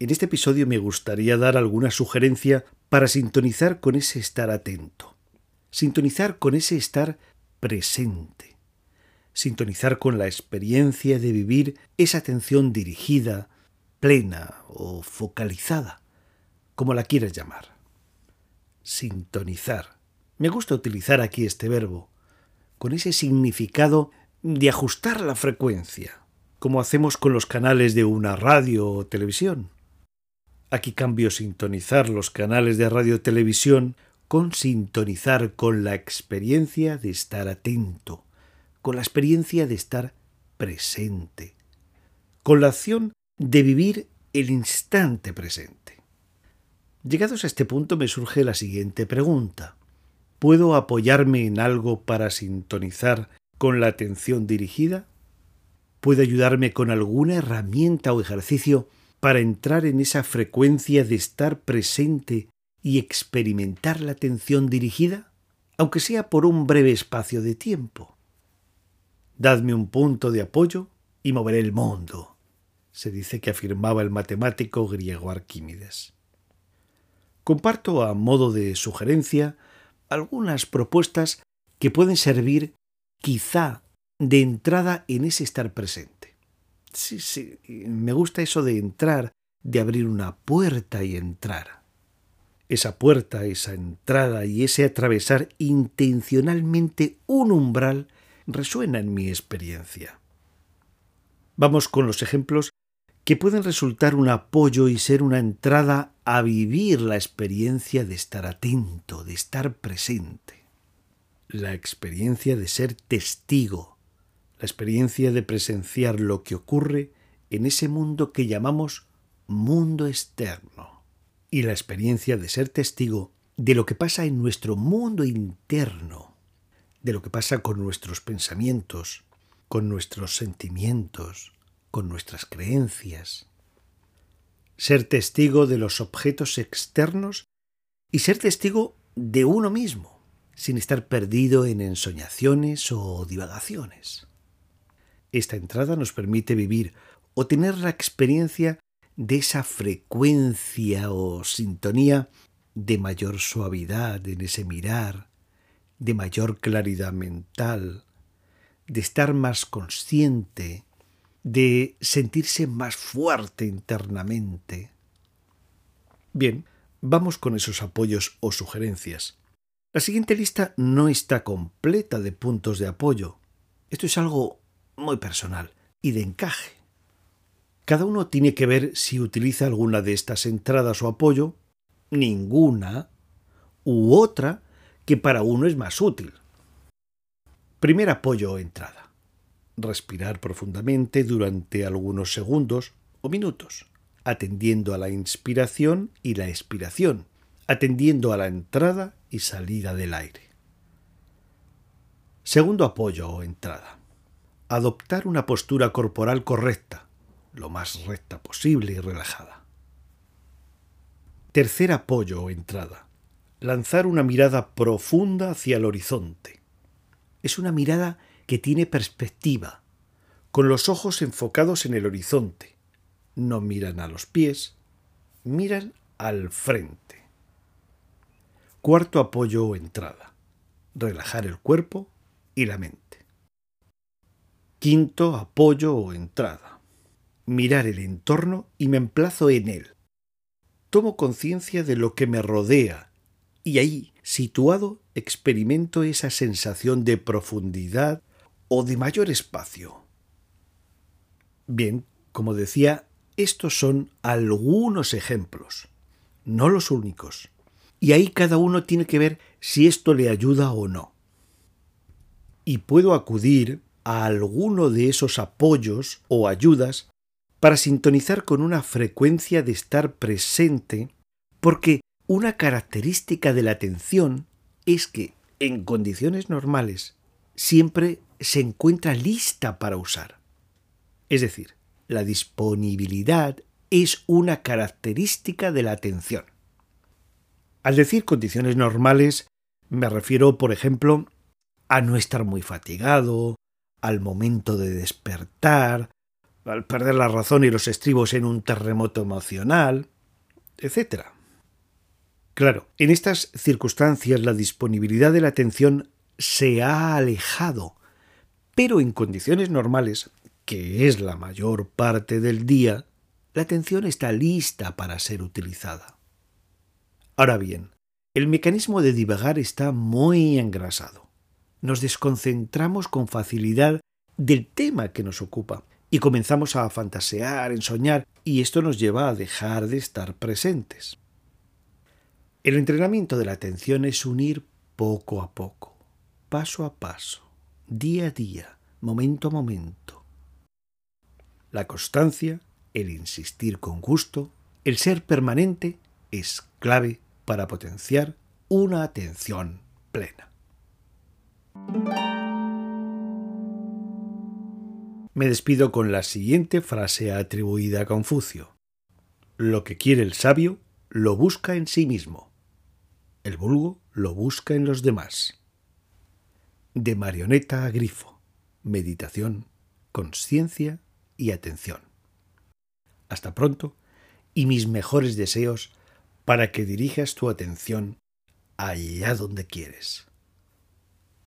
En este episodio me gustaría dar alguna sugerencia para sintonizar con ese estar atento, sintonizar con ese estar presente, sintonizar con la experiencia de vivir esa atención dirigida, plena o focalizada, como la quieras llamar. Sintonizar. Me gusta utilizar aquí este verbo, con ese significado de ajustar la frecuencia, como hacemos con los canales de una radio o televisión. Aquí cambio sintonizar los canales de radio televisión con sintonizar con la experiencia de estar atento, con la experiencia de estar presente, con la acción de vivir el instante presente. Llegados a este punto me surge la siguiente pregunta. ¿Puedo apoyarme en algo para sintonizar con la atención dirigida? ¿Puedo ayudarme con alguna herramienta o ejercicio para entrar en esa frecuencia de estar presente y experimentar la atención dirigida, aunque sea por un breve espacio de tiempo. Dadme un punto de apoyo y moveré el mundo, se dice que afirmaba el matemático griego Arquímedes. Comparto a modo de sugerencia algunas propuestas que pueden servir quizá de entrada en ese estar presente. Sí, sí, me gusta eso de entrar, de abrir una puerta y entrar. Esa puerta, esa entrada y ese atravesar intencionalmente un umbral resuena en mi experiencia. Vamos con los ejemplos que pueden resultar un apoyo y ser una entrada a vivir la experiencia de estar atento, de estar presente. La experiencia de ser testigo, la experiencia de presenciar lo que ocurre en ese mundo que llamamos mundo externo y la experiencia de ser testigo de lo que pasa en nuestro mundo interno, de lo que pasa con nuestros pensamientos, con nuestros sentimientos, con nuestras creencias. Ser testigo de los objetos externos y ser testigo de uno mismo, sin estar perdido en ensoñaciones o divagaciones. Esta entrada nos permite vivir o tener la experiencia de esa frecuencia o sintonía de mayor suavidad en ese mirar, de mayor claridad mental, de estar más consciente, de sentirse más fuerte internamente. Bien, vamos con esos apoyos o sugerencias. La siguiente lista no está completa de puntos de apoyo. Esto es algo muy personal y de encaje. Cada uno tiene que ver si utiliza alguna de estas entradas o apoyo, ninguna, u otra que para uno es más útil. Primer apoyo o entrada. Respirar profundamente durante algunos segundos o minutos, atendiendo a la inspiración y la expiración, atendiendo a la entrada y salida del aire. Segundo apoyo o entrada adoptar una postura corporal correcta, lo más recta posible y relajada. Tercer apoyo o entrada. Lanzar una mirada profunda hacia el horizonte. Es una mirada que tiene perspectiva, con los ojos enfocados en el horizonte. No miran a los pies, miran al frente. Cuarto apoyo o entrada. Relajar el cuerpo y la mente. Quinto, apoyo o entrada. Mirar el entorno y me emplazo en él. Tomo conciencia de lo que me rodea y ahí, situado, experimento esa sensación de profundidad o de mayor espacio. Bien, como decía, estos son algunos ejemplos, no los únicos. Y ahí cada uno tiene que ver si esto le ayuda o no. Y puedo acudir a alguno de esos apoyos o ayudas para sintonizar con una frecuencia de estar presente, porque una característica de la atención es que, en condiciones normales, siempre se encuentra lista para usar. Es decir, la disponibilidad es una característica de la atención. Al decir condiciones normales, me refiero, por ejemplo, a no estar muy fatigado, al momento de despertar, al perder la razón y los estribos en un terremoto emocional, etc. Claro, en estas circunstancias la disponibilidad de la atención se ha alejado, pero en condiciones normales, que es la mayor parte del día, la atención está lista para ser utilizada. Ahora bien, el mecanismo de divagar está muy engrasado. Nos desconcentramos con facilidad del tema que nos ocupa y comenzamos a fantasear, en soñar, y esto nos lleva a dejar de estar presentes. El entrenamiento de la atención es unir poco a poco, paso a paso, día a día, momento a momento. La constancia, el insistir con gusto, el ser permanente es clave para potenciar una atención plena. Me despido con la siguiente frase atribuida a Confucio. Lo que quiere el sabio lo busca en sí mismo. El vulgo lo busca en los demás. De marioneta a grifo. Meditación, conciencia y atención. Hasta pronto y mis mejores deseos para que dirijas tu atención allá donde quieres.